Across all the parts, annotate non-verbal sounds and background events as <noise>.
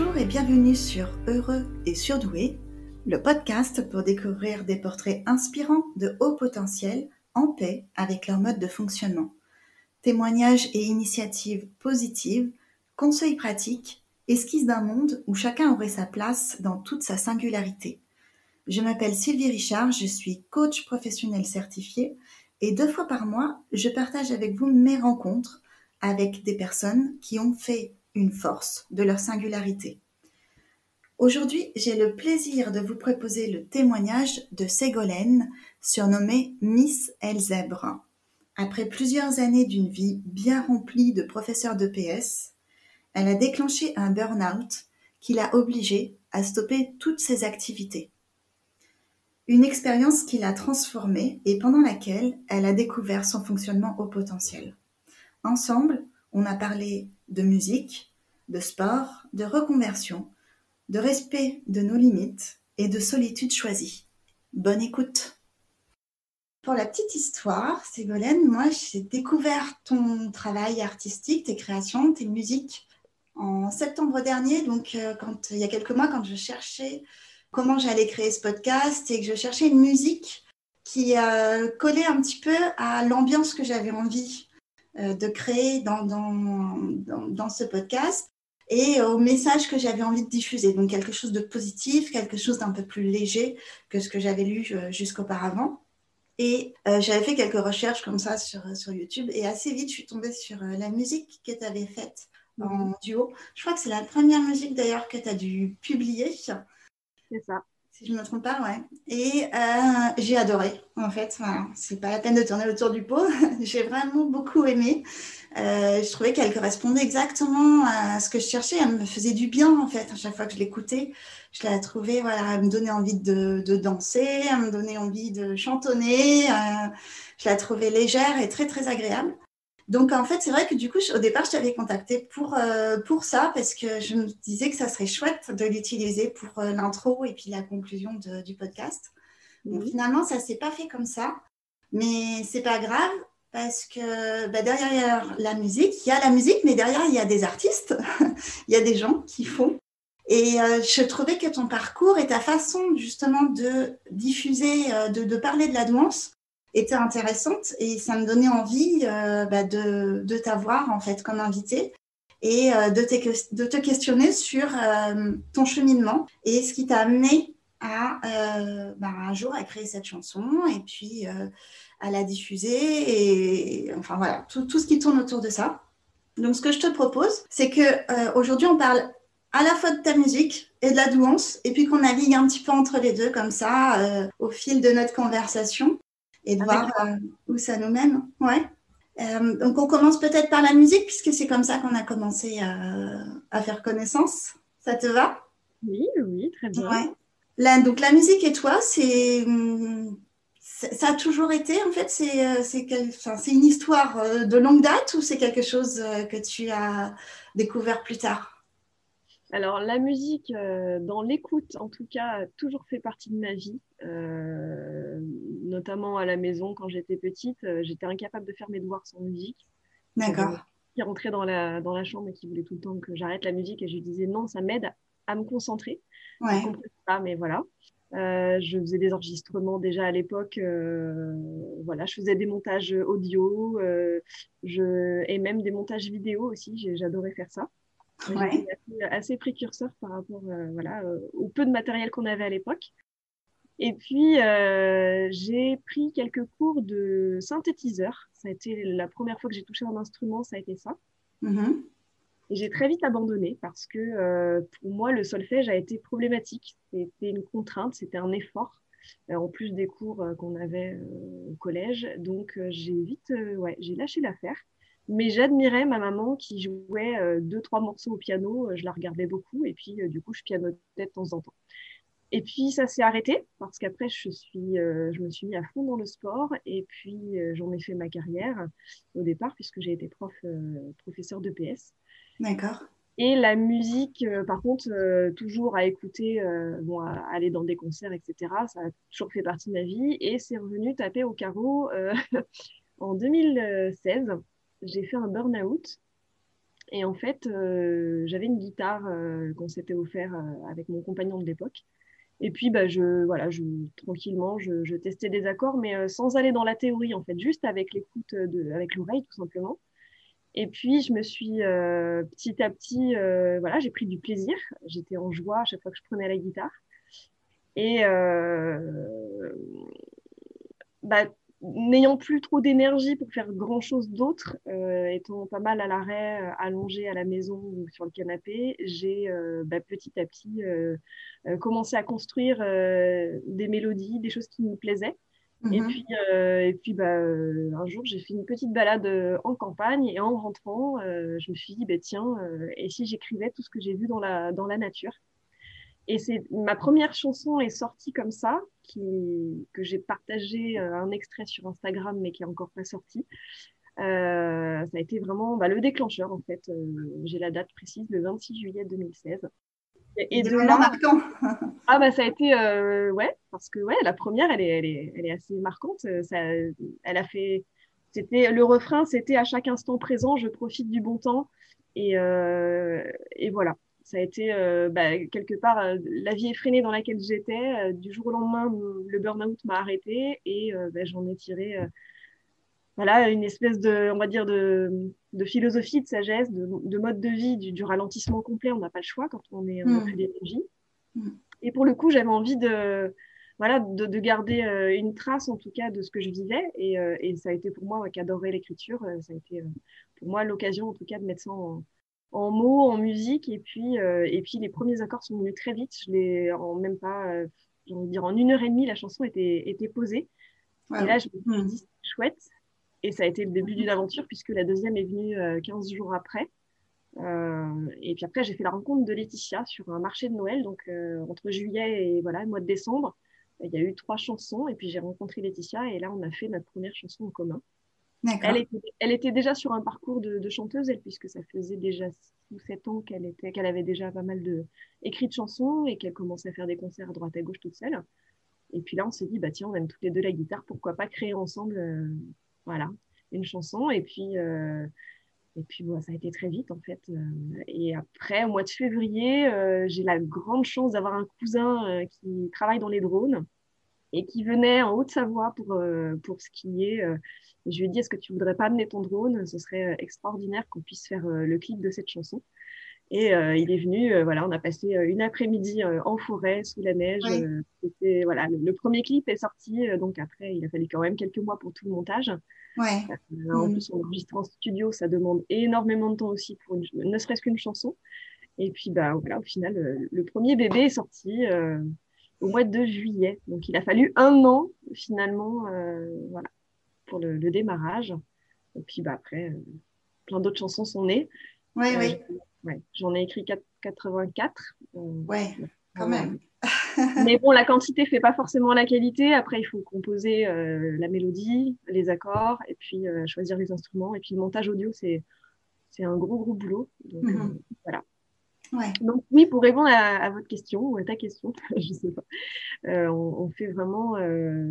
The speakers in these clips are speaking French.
Bonjour et bienvenue sur Heureux et Surdoué, le podcast pour découvrir des portraits inspirants de haut potentiel en paix avec leur mode de fonctionnement. Témoignages et initiatives positives, conseils pratiques, esquisses d'un monde où chacun aurait sa place dans toute sa singularité. Je m'appelle Sylvie Richard, je suis coach professionnel certifié et deux fois par mois, je partage avec vous mes rencontres avec des personnes qui ont fait une force de leur singularité. Aujourd'hui, j'ai le plaisir de vous proposer le témoignage de Ségolène, surnommée Miss Elzèbre. Après plusieurs années d'une vie bien remplie de professeur de PS, elle a déclenché un burn-out qui l'a obligée à stopper toutes ses activités. Une expérience qui l'a transformée et pendant laquelle elle a découvert son fonctionnement au potentiel. Ensemble, on a parlé de musique, de sport, de reconversion, de respect de nos limites et de solitude choisie. Bonne écoute. Pour la petite histoire, Ségolène, moi j'ai découvert ton travail artistique, tes créations, tes musiques en septembre dernier, donc euh, quand, il y a quelques mois, quand je cherchais comment j'allais créer ce podcast et que je cherchais une musique qui euh, collait un petit peu à l'ambiance que j'avais envie de créer dans, dans, ce podcast et au message que j'avais envie de diffuser. Donc quelque chose de positif, quelque chose d'un peu plus léger que ce que j'avais lu euh, jusqu'auparavant. Et euh, j'avais fait quelques recherches comme ça sur, sur YouTube et assez vite je suis tombée sur la musique que tu avais faite en mhm. duo. Je crois que c'est la première musique d'ailleurs que tu as dû publier. C'est ça si je ne me trompe pas, ouais. Et euh, j'ai adoré, en fait. Voilà. C'est pas la peine de tourner autour du pot. <laughs> j'ai vraiment beaucoup aimé. Euh, je trouvais qu'elle correspondait exactement à ce que je cherchais. Elle me faisait du bien, en fait, à chaque fois que je l'écoutais. Je la trouvais, voilà, elle me donnait envie de, de danser, elle me donnait envie de chantonner. Euh, je la trouvais légère et très, très agréable. Donc, en fait, c'est vrai que du coup, au départ, je t'avais contacté pour, euh, pour ça, parce que je me disais que ça serait chouette de l'utiliser pour euh, l'intro et puis la conclusion du podcast. Donc, finalement, ça ne s'est pas fait comme ça. Mais c'est pas grave, parce que bah, derrière la musique, il y a la musique, mais derrière, il y a des artistes, <laughs> il y a des gens qui font. Et euh, je trouvais que ton parcours et ta façon justement de diffuser, de, de parler de la douance, était intéressante et ça me donnait envie euh, bah, de, de t'avoir en fait comme invité et euh, de, te, de, te, questionner sur euh, ton cheminement et ce qui t'a amené à bah, un jour à créer cette chanson et puis à la diffuser et enfin voilà tout, tout, ce qui tourne autour de ça. Donc ce que je te propose, c'est que aujourd'hui on parle à la fois de ta musique et de la douance, et puis qu'on navigue un petit peu entre les deux comme ça au fil de notre conversation et de voir euh, où ça nous mène. Ouais. Euh, donc on commence peut-être par la musique puisque c'est comme ça qu'on a commencé à, faire connaissance. Ça te va? Oui, oui, très bien. Ouais. donc la musique et toi, c'est ça a toujours été en fait c'est euh, c'est c'est une histoire de longue date ou c'est quelque chose que tu as découvert plus tard? Alors, la musique, euh, dans l'écoute, en tout cas, a toujours fait partie de ma vie, euh, notamment à la maison quand j'étais petite. Euh, j'étais incapable de faire mes devoirs sans musique. D'accord. Qui rentrait dans la, dans la chambre et qui voulait tout le temps que j'arrête la musique et je lui disais non, ça m'aide à me concentrer. Ouais. Je pas, mais voilà. je faisais des enregistrements déjà à l'époque. voilà, je faisais des montages audio je, et même des montages vidéo aussi. J'adorais faire ça. Ouais. Assez, précurseur par rapport euh, voilà, euh, au peu de matériel qu'on avait à l'époque. Et puis, euh, j'ai pris quelques cours de synthétiseur. Ça a été la première fois que j'ai touché un instrument, ça a été ça. Mm-hmm. Et j'ai très vite abandonné parce que pour moi, le solfège a été problématique. C'était une contrainte, c'était un effort, en plus des cours qu'on avait au collège. Donc, j'ai vite, ouais, j'ai lâché l'affaire. Mais j'admirais ma maman qui jouait euh, deux, trois morceaux au piano. Euh, je la regardais beaucoup et puis euh, du coup, je pianotais de temps en temps. Et puis ça s'est arrêté parce qu'après, je, suis, je me suis mis à fond dans le sport et puis j'en ai fait ma carrière au départ puisque j'ai été prof, professeur de PS. D'accord. Et la musique, par contre, toujours à écouter, bon, à aller dans des concerts, etc., ça a toujours fait partie de ma vie. Et c'est revenu taper au carreau <laughs> en 2016 j'ai fait un burn-out. Et en fait, j'avais une guitare qu'on s'était offert avec mon compagnon de l'époque. Et puis, bah, je, voilà, je, tranquillement, je, je testais des accords, mais sans aller dans la théorie, en fait, juste avec l'écoute, avec l'oreille, tout simplement. Et puis, je me suis petit à petit, voilà, j'ai pris du plaisir. J'étais en joie à chaque fois que je prenais la guitare. Et bah, n'ayant plus trop d'énergie pour faire grand chose d'autre, euh, étant pas mal à l'arrêt, euh, allongée à la maison ou sur le canapé, j'ai euh, bah, petit à petit commencé à construire des mélodies, des choses qui me plaisaient. Et mhm. puis, et puis bah, un jour, j'ai fait une petite balade en campagne et en rentrant, je me suis dit, bah, tiens, et si j'écrivais tout ce que j'ai vu dans la, dans la nature? Et c'est ma première chanson est sortie comme ça, qui, que j'ai partagé euh, un extrait sur Instagram, mais qui est encore pas sorti. Euh, ça a été vraiment bah, le déclencheur en fait. Euh, j'ai la date précise, le 26 juillet 2016. Et, de là, marquant. <laughs> ah bah ça a été ouais parce que ouais la première elle est elle est, elle est assez marquante. Ça, elle a fait c'était le refrain c'était à chaque instant présent je profite du bon temps et et voilà ça a été euh, bah, quelque part euh, la vie effrénée dans laquelle j'étais. Euh, du jour au lendemain, le burn-out m'a arrêté et bah, j'en ai tiré voilà, une espèce de, on va dire, de, de philosophie, de sagesse, de, de mode de vie, du, du ralentissement complet. On n'a pas le choix quand on est n'a mmh. plus d'énergie. Mmh. Et pour le coup, j'avais envie de, voilà, de, de, garder une trace en tout cas de ce que je vivais. Et, et ça a été pour moi, qui adorait l'écriture, ça a été pour moi l'occasion en tout cas de mettre ça en, en mots, en musique. Et puis, euh, et puis les premiers accords sont venus très vite. Je l'ai en même pas, euh, j'ai envie de dire, en une heure et demie, la chanson était, était posée. Et là, je me suis hmm. dit, c'est chouette. Et ça a été le début d'une aventure puisque la deuxième est venue 15 euh, jours après. et puis après, j'ai fait la rencontre de Laetitia sur un marché de Noël, donc entre juillet et voilà, le mois de décembre. Il y a eu trois chansons et puis j'ai rencontré Laetitia et là, on a fait notre première chanson en commun. Elle était, déjà sur un parcours de, chanteuse, elle, puisque ça faisait déjà 6 ou 7 ans qu'elle était, qu'elle avait déjà pas mal de, écrit de chansons et qu'elle commençait à faire des concerts à droite à gauche toute seule. Et puis là, on s'est dit, bah tiens, on aime toutes les deux la guitare, pourquoi pas créer ensemble, euh, voilà, une chanson. Et puis, euh, et puis ça a été très vite en fait. Euh, et après, au mois de février, j'ai la grande chance d'avoir un cousin qui travaille dans les drones et qui venait en Haute-Savoie pour, euh, pour skier. Euh, je lui ai dit, est-ce que tu voudrais pas amener ton drone? Ce serait euh, extraordinaire qu'on puisse faire le clip de cette chanson. Et il est venu, voilà, on a passé une après-midi en forêt, sous la neige. c'était, voilà, le, premier clip est sorti, donc après, il a fallu quand même quelques mois pour tout le montage. Ouais. en mm. plus, on enregistre en studio, ça demande énormément de temps aussi pour ne serait-ce qu'une chanson. Et puis, bah, voilà, au final, le premier bébé est sorti au mois de juillet. Donc, il a fallu un an finalement euh, voilà, pour le, démarrage. Et puis bah, après, euh, plein d'autres chansons sont nées. Oui, oui. Euh, ouais, J'en ai écrit 84. ouais, quand même. <laughs> Mais bon, la quantité fait pas forcément la qualité. Après, il faut composer la mélodie, les accords, et puis choisir les instruments. Et puis le montage audio, c'est un gros, gros boulot. Donc, mhm. voilà. Donc oui, pour répondre à, votre question ou à ta question, <laughs> je sais pas, euh, on, fait vraiment, euh,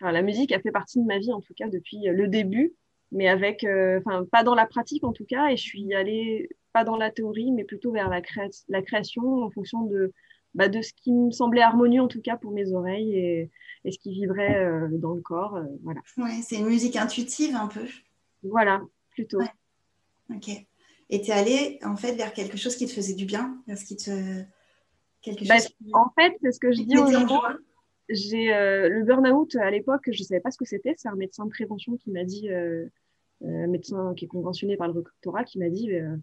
la musique a fait partie de ma vie en tout cas depuis le début, mais avec, euh, enfin pas dans la pratique en tout cas, et je suis allée pas dans la théorie, mais plutôt vers la, la création en fonction de, bah, de ce qui me semblait harmonieux en tout cas pour mes oreilles et, et ce qui vibrait dans le corps, voilà. Ouais, c'est une musique intuitive un peu. Voilà, plutôt. Ok. Et tu es allé en fait vers quelque chose qui te faisait du bien, vers ce qui te. Quelque bah, chose En fait, c'est ce que je dis aux gens. J'ai euh, le burn-out à l'époque, je ne savais pas ce que c'était. C'est un médecin de prévention qui m'a dit, euh, euh, un médecin qui est conventionné par le rectorat, qui m'a dit le,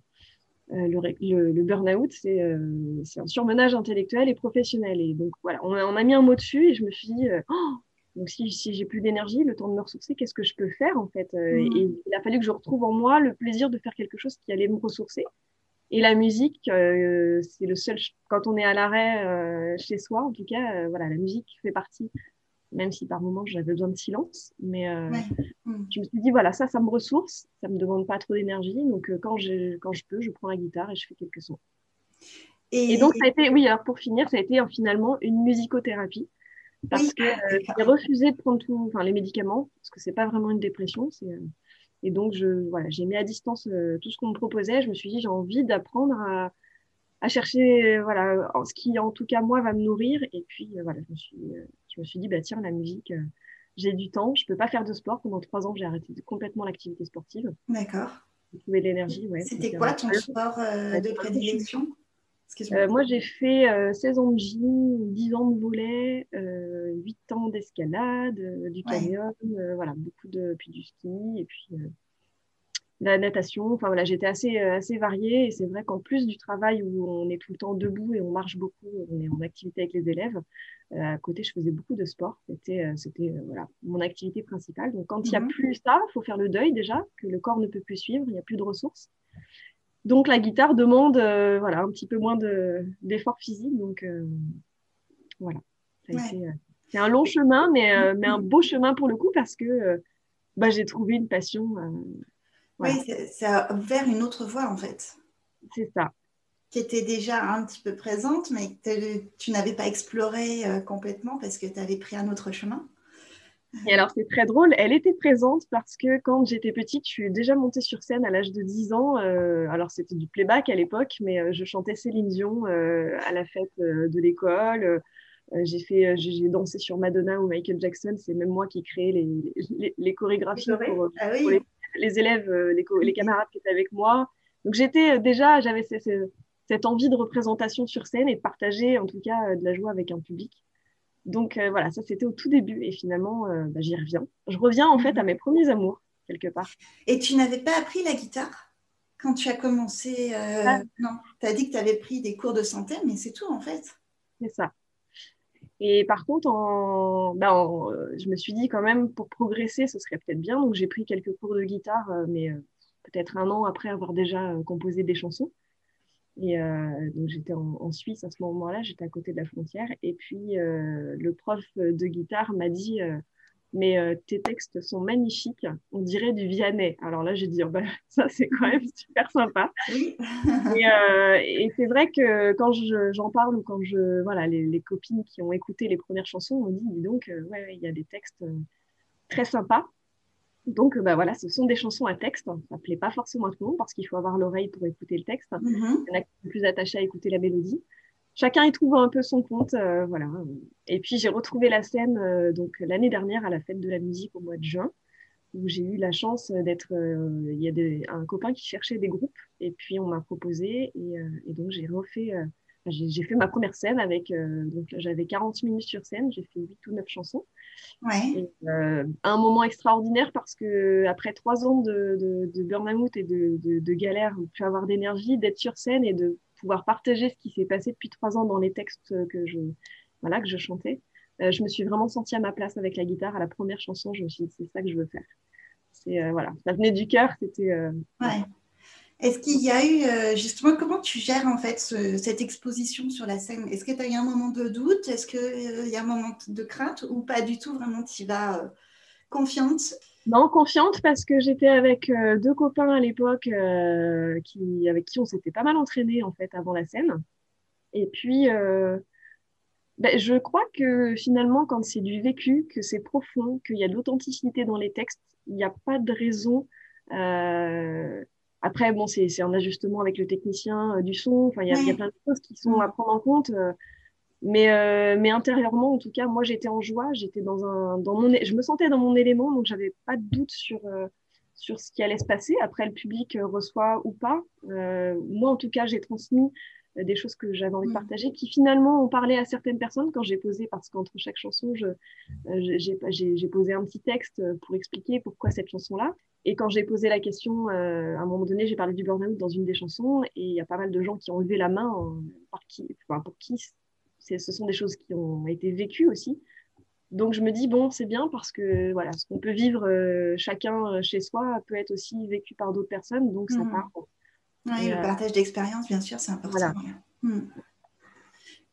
le, burn-out, c'est un surmenage intellectuel et professionnel. Et donc voilà, on, a mis un mot dessus et je me suis dit, oh, donc, si, si j'ai plus d'énergie, le temps de me ressourcer, qu'est-ce que je peux faire en fait euh, mmh. Et il a fallu que je retrouve en moi le plaisir de faire quelque chose qui allait me ressourcer. Et la musique, euh, c'est le seul. Quand on est à l'arrêt euh, chez soi, en tout cas, voilà, la musique fait partie. Même si par moments j'avais besoin de silence, mais mmh. je me suis dit voilà, ça, ça me ressource, ça me demande pas trop d'énergie. Donc quand je quand je peux, je prends la guitare et je fais quelques sons. Et, et donc ça a été, oui, alors pour finir, ça a été finalement une musicothérapie parce que euh, j'ai refusé de prendre tous enfin, les médicaments, parce que c'est pas vraiment une dépression, euh, Et donc, je, voilà, j'ai mis à distance tout ce qu'on me proposait. Je me suis dit, j'ai envie d'apprendre à, à chercher, voilà, ce qui, en tout cas, moi, va me nourrir. Et puis, voilà, je me suis, je me suis dit, bah, tiens, la musique, j'ai du temps, je peux pas faire de sport. Pendant trois ans, j'ai arrêté complètement l'activité sportive. D'accord. Trouver de l'énergie, ouais. C'était quoi ton sport de prédilection? Euh, moi, j'ai fait 16 euh, ans de gym, 10 ans de volet, euh, 8 ans d'escalade, euh, du canyon, voilà, beaucoup de, puis du ski, et puis la natation. Enfin voilà, j'étais assez, assez variée. Et c'est vrai qu'en plus du travail où on est tout le temps debout et on marche beaucoup, on est en activité avec les élèves, à côté, je faisais beaucoup de sport. C'était, c'était voilà, mon activité principale. Donc quand il n'y a mhm. plus ça, il faut faire le deuil déjà, que le corps ne peut plus suivre, il n'y a plus de ressources. Donc la guitare demande euh, voilà, un petit peu moins d'effort physique. Donc euh, voilà, euh, c'est un long chemin, mais, mais un beau chemin pour le coup parce que bah, j'ai trouvé une passion. Oui, ça a ouvert une autre voie en fait. C'est ça. Qui était déjà un petit peu présente, mais que tu n'avais pas exploré complètement parce que tu avais pris un autre chemin. Et alors, c'est très drôle. Elle était présente parce que quand j'étais petite, je suis déjà montée sur scène à l'âge de 10 ans. Euh, alors, c'était du playback à l'époque, mais euh, je chantais Céline Dion euh, à la fête de l'école. J'ai fait, j'ai dansé sur Madonna ou Michael Jackson. C'est même moi qui ai créé les, les, chorégraphies pour, ah les, élèves, les, camarades qui étaient avec moi. Donc, j'étais déjà, j'avais cette envie de représentation sur scène et de partager, en tout cas, de la joie avec un public. Donc euh, voilà, ça c'était au tout début et finalement euh, bah, j'y reviens. Je reviens en fait à mes premiers amours quelque part. Et tu n'avais pas appris la guitare quand tu as commencé euh, ah. Non, tu as dit que tu avais pris des cours de santé, mais c'est tout en fait. C'est ça. Et par contre, bah, je me suis dit quand même pour progresser, ce serait peut-être bien. Donc j'ai pris quelques cours de guitare, mais peut-être un an après avoir déjà composé des chansons. Et euh, donc j'étais en, Suisse à ce moment-là, j'étais à côté de la frontière. Et puis euh, le prof de guitare m'a dit euh, Mais tes textes sont magnifiques, on dirait du Vianney. Alors là, j'ai dit oh, bah, <laughs> Ça, c'est quand même super sympa. <laughs> et, c'est vrai que quand j'en parle ou quand je. Voilà, les, les, copines qui ont écouté les premières chansons m'ont dit Dis donc, ouais, il y a des textes très sympas. Donc, bah voilà, ce sont des chansons à texte. Ça plaît pas forcément à tout le monde parce qu'il faut avoir l'oreille pour écouter le texte. Mm-hmm. Il y en a qui sont plus attachés à écouter la mélodie. Chacun y trouve un peu son compte, euh, voilà. Et puis j'ai retrouvé la scène euh, donc l'année dernière à la fête de la musique au mois de juin, où j'ai eu la chance d'être. Euh, il y a un copain qui cherchait des groupes et puis on m'a proposé et, et donc j'ai refait j'ai fait ma première scène avec, donc j'avais 40 minutes sur scène, j'ai fait 8 ou 9 chansons. Ouais. Un moment extraordinaire parce que après trois ans de, de, de burn-out et de, de, de galère, pu avoir d'énergie, d'être sur scène et de pouvoir partager ce qui s'est passé depuis trois ans dans les textes que je, voilà, que je chantais. Euh, je me suis vraiment sentie à ma place avec la guitare. À la première chanson, je me suis dit, c'est ça que je veux faire. C'est, voilà, ça venait du cœur, c'était. ouais. Est-ce qu'il y a eu, euh, justement, comment tu gères en fait cette exposition sur la scène? Est-ce que tu as eu un moment de doute? Est-ce qu'il euh, y a un moment de crainte ou pas du tout? Vraiment, tu vas euh, confiante? Non, confiante parce que j'étais avec deux copains à l'époque qui, avec qui on s'était pas mal entraîné en fait avant la scène. Et puis, ben, je crois que finalement, quand c'est du vécu, que c'est profond, qu'il y a de l'authenticité dans les textes, il n'y a pas de raison. Après, bon, c'est un ajustement avec le technicien euh, du son. Enfin, il y, a plein de choses qui sont à prendre en compte. Euh, mais, euh, mais intérieurement, en tout cas, moi, j'étais en joie. J'étais dans un, dans mon, je me sentais dans mon élément, donc j'avais pas de doute sur sur ce qui allait se passer. Après, le public reçoit ou pas. moi, en tout cas, j'ai transmis euh, des choses que j'avais envie de mm. partager, qui finalement ont parlé à certaines personnes quand j'ai posé, parce qu'entre chaque chanson, euh, j'ai posé un petit texte pour expliquer pourquoi cette chanson-là. Et quand j'ai posé la question, euh, à un moment donné, j'ai parlé du burn-out dans une des chansons, et il y a pas mal de gens qui ont levé la main, par qui, enfin, pour qui ce sont des choses qui ont été vécues aussi. Donc je me dis, bon, c'est bien parce que voilà, ce qu'on peut vivre chacun chez soi peut être aussi vécu par d'autres personnes, donc ça mm. part oui, le euh, partage d'expérience, bien sûr, c'est important. Hmm.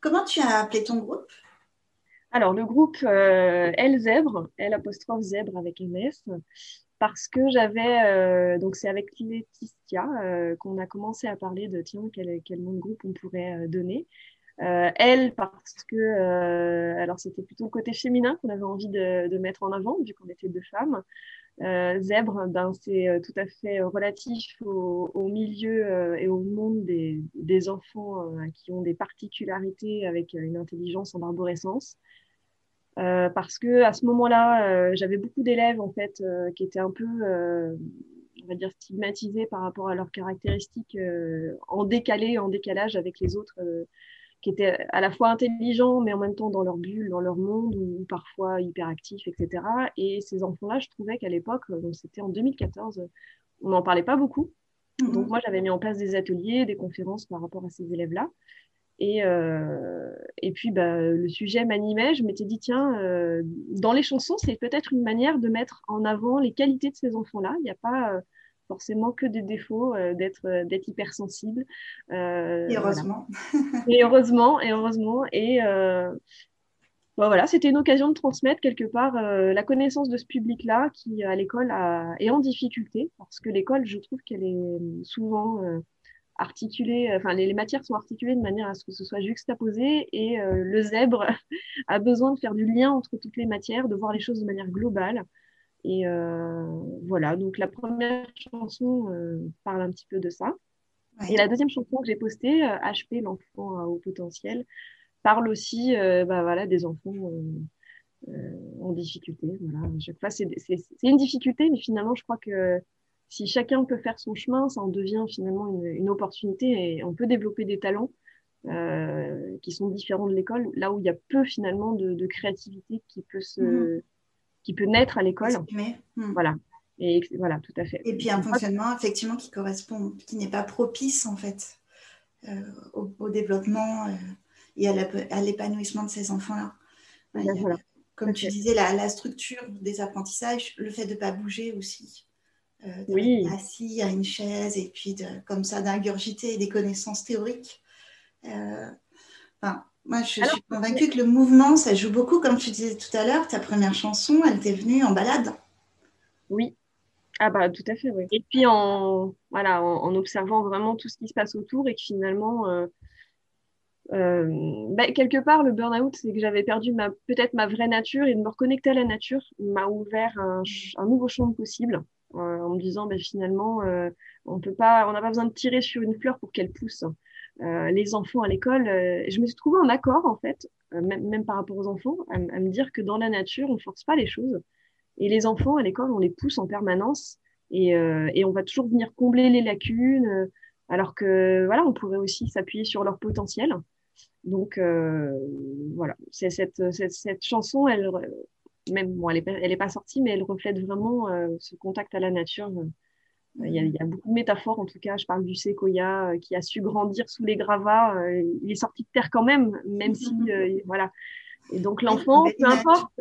Comment tu as appelé ton groupe? Alors, le groupe euh, L Zèbre, L apostrophe Zèbre avec un S, parce que j'avais, euh, donc c'est avec Laetitia qu'on a commencé à parler de tiens, quel, quel nom de groupe on pourrait donner. Elle, parce que, alors c'était plutôt le côté féminin qu'on avait envie de, de, mettre en avant, vu qu'on était deux femmes. Euh, zèbre, ben, c'est euh, tout à fait relatif au, au milieu euh, et au monde des, des enfants qui ont des particularités avec une intelligence en arborescence. parce que à ce moment-là, j'avais beaucoup d'élèves en fait qui étaient un peu, on va dire, stigmatisés par rapport à leurs caractéristiques en décalé, en décalage avec les autres qui étaient à la fois intelligents, mais en même temps dans leur bulle, dans leur monde, ou, parfois hyperactifs, etc. Et ces enfants-là, je trouvais qu'à l'époque, euh, donc c'était en 2014, on n'en parlait pas beaucoup. Mhm. Donc moi, j'avais mis en place des ateliers, des conférences par rapport à ces élèves-là. Et, euh, et puis, bah, le sujet m'animait. Je m'étais dit, tiens, euh, dans les chansons, c'est peut-être une manière de mettre en avant les qualités de ces enfants-là. Il n'y a pas forcément que des défauts, euh, d'être euh, d'être hypersensible. Euh, et heureusement. et heureusement, et heureusement. Et voilà, c'était une occasion de transmettre quelque part la connaissance de ce public-là qui, à l'école, est en difficulté parce que l'école, je trouve qu'elle est souvent articulée, enfin les, matières sont articulées de manière à ce que ce soit juxtaposé et le zèbre <laughs> a besoin de faire du lien entre toutes les matières, de voir les choses de manière globale. Et euh, voilà, donc la première chanson euh, parle un petit peu de ça. Et la deuxième chanson que j'ai postée, HP, euh, l'enfant au potentiel, parle aussi bah, voilà, des enfants en difficulté. Voilà. chaque fois, c'est une difficulté, mais finalement, je crois que si chacun peut faire son chemin, ça en devient finalement une, une opportunité et on peut développer des talents euh, qui sont différents de l'école, là où il y a peu finalement de, de créativité qui peut se, mmh qui peut naître à l'école. Hmm. Voilà. Et voilà, tout à fait. Et puis un fonctionnement effectivement qui correspond, qui n'est pas propice en fait euh, au, développement euh, et à l'épanouissement de ces enfants-là. Comme tu disais, la, la, structure des apprentissages, le fait de ne pas bouger aussi. Euh, oui. assis à une chaise et puis de, comme ça d'ingurgiter des connaissances théoriques. Enfin, moi, je, suis convaincue que le mouvement, ça joue beaucoup. Comme tu disais tout à l'heure, ta première chanson, elle t'est venue en balade. Oui. Ah bah tout à fait, oui. Et puis en, voilà, en, observant vraiment tout ce qui se passe autour et que finalement, euh, euh, bah, quelque part, le burn-out, c'est que j'avais perdu ma, peut-être ma vraie nature et de me reconnecter à la nature m'a ouvert un, nouveau champ de possible euh, en me disant, bah, finalement, on peut pas, on n'a pas besoin de tirer sur une fleur pour qu'elle pousse. Euh, les enfants à l'école, euh, je me suis trouvée en accord, en fait, euh, même, par rapport aux enfants, à, me dire que dans la nature, on ne force pas les choses. Et les enfants à l'école, on les pousse en permanence et, on va toujours venir combler les lacunes, alors que voilà, on pourrait aussi s'appuyer sur leur potentiel. Donc voilà, c'est cette, chanson, elle, même bon, elle n'est pas, sortie, mais elle reflète vraiment ce contact à la nature il y, a, beaucoup de métaphores, en tout cas. Je parle du séquoia euh, qui a su grandir sous les gravats. Euh, il est sorti de terre quand même, même si, <laughs> euh, voilà. Et donc l'enfant, peu importe,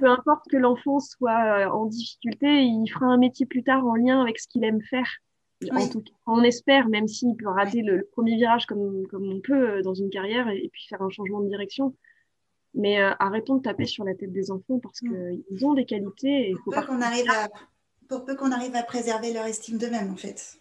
peu importe que l'enfant soit en difficulté, il fera un métier plus tard en lien avec ce qu'il aime faire. En tout cas, on espère, même s'il peut rater le, premier virage comme, comme on peut dans une carrière et, puis faire un changement de direction. Mais arrêtons de taper sur la tête des enfants parce mm. qu'ils ont des qualités. Il faut pas qu'on arrive à pour peu qu'on arrive à préserver leur estime d'eux-mêmes, en fait.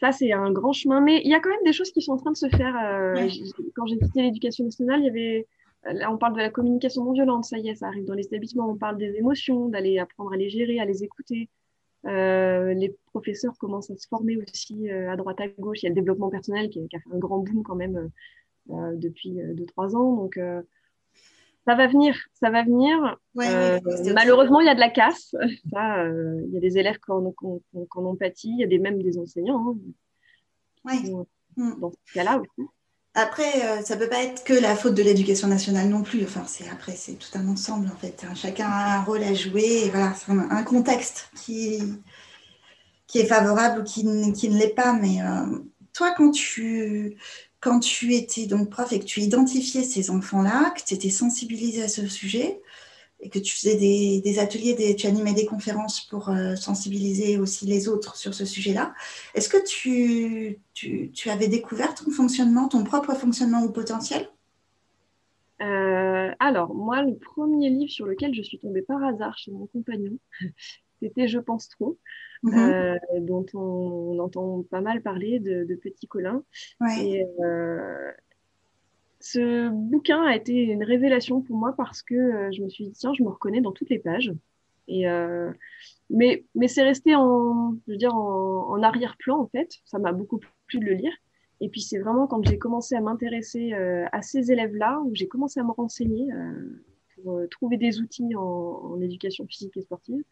Ça, c'est un grand chemin. Mais il y a quand même des choses qui sont en train de se faire. Euh, quand j'ai quitté l'éducation nationale, il y avait. Là, on parle de la communication non violente, ça y est, ça arrive dans les établissements. On parle des émotions, d'aller apprendre à les gérer, à les écouter. Euh, les professeurs commencent à se former aussi euh, à droite à gauche. Il y a le développement personnel qui, a fait un grand boom quand même depuis 2-3 ans. Donc, ça va venir, ça va venir. Euh, malheureusement, il y a de la casse. <laughs> Euh, il y a des élèves qui en, ont pâti, il y a des, même des enseignants. Hein, hmm. Dans ce cas-là aussi. Après, euh, ça ne peut pas être que la faute de l'éducation nationale non plus. Enfin, c'est après, c'est tout un ensemble en fait. Hein. Chacun a un rôle à jouer. Et voilà, c'est un, contexte qui, qui est favorable ou qui, qui ne l'est pas. Mais toi, quand tu quand tu étais donc prof et que tu identifiais ces enfants-là, que tu étais sensibilisé à ce sujet et que tu faisais des, ateliers, des, tu animais des conférences pour euh, sensibiliser aussi les autres sur ce sujet-là, est-ce que tu, avais découvert ton fonctionnement, ton propre fonctionnement au potentiel? Euh, alors, moi, le premier livre sur lequel je suis tombée par hasard chez mon compagnon, <laughs> c'était Je pense trop. Mhm. Euh, dont on, entend pas mal parler de, de Petit Colin. Et, euh, ce bouquin a été une révélation pour moi parce que je me suis dit, tiens, je me reconnais dans toutes les pages. Et, mais mais c'est resté en, je veux dire, en, en arrière-plan, en fait. Ça m'a beaucoup plu de le lire. Et puis c'est vraiment quand j'ai commencé à m'intéresser euh, à ces élèves-là, où j'ai commencé à me renseigner euh, pour euh, trouver des outils en, en, éducation physique et sportive,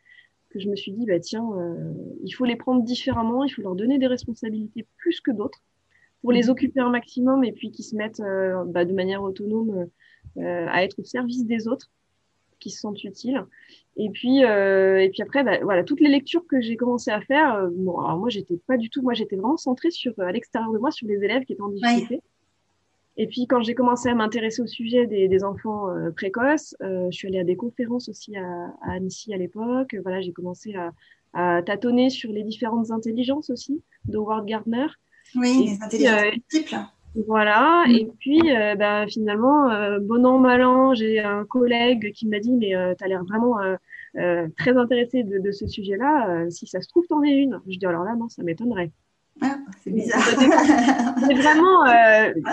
que je me suis dit, bah, tiens, il faut les prendre différemment, il faut leur donner des responsabilités plus que d'autres, pour les mmh. occuper un maximum et puis qu'ils se mettent bah, de manière autonome à être au service des autres qui se sentent utiles. Et puis, euh, et puis après, bah, voilà, toutes les lectures que j'ai commencé à faire, euh, bon, alors moi, j'étais pas du tout, moi, j'étais vraiment centrée sur, à l'extérieur de moi, sur les élèves qui étaient en difficulté. Et puis, quand j'ai commencé à m'intéresser au sujet des, des enfants euh, précoces, euh, je suis allée à des conférences aussi à, à Annecy à l'époque. Voilà, j'ai commencé à, à, tâtonner sur les différentes intelligences aussi de Howard Gardner. Oui, les intelligences multiples. Voilà, mm. et puis euh, bah, finalement, euh, bon an, mal an, j'ai un collègue qui m'a dit Mais euh, tu as l'air vraiment euh, très intéressé de, de ce sujet-là. si ça se trouve, t'en es une. Je dis Alors là, non, ça m'étonnerait. Ah, c'est bizarre. C'est vraiment,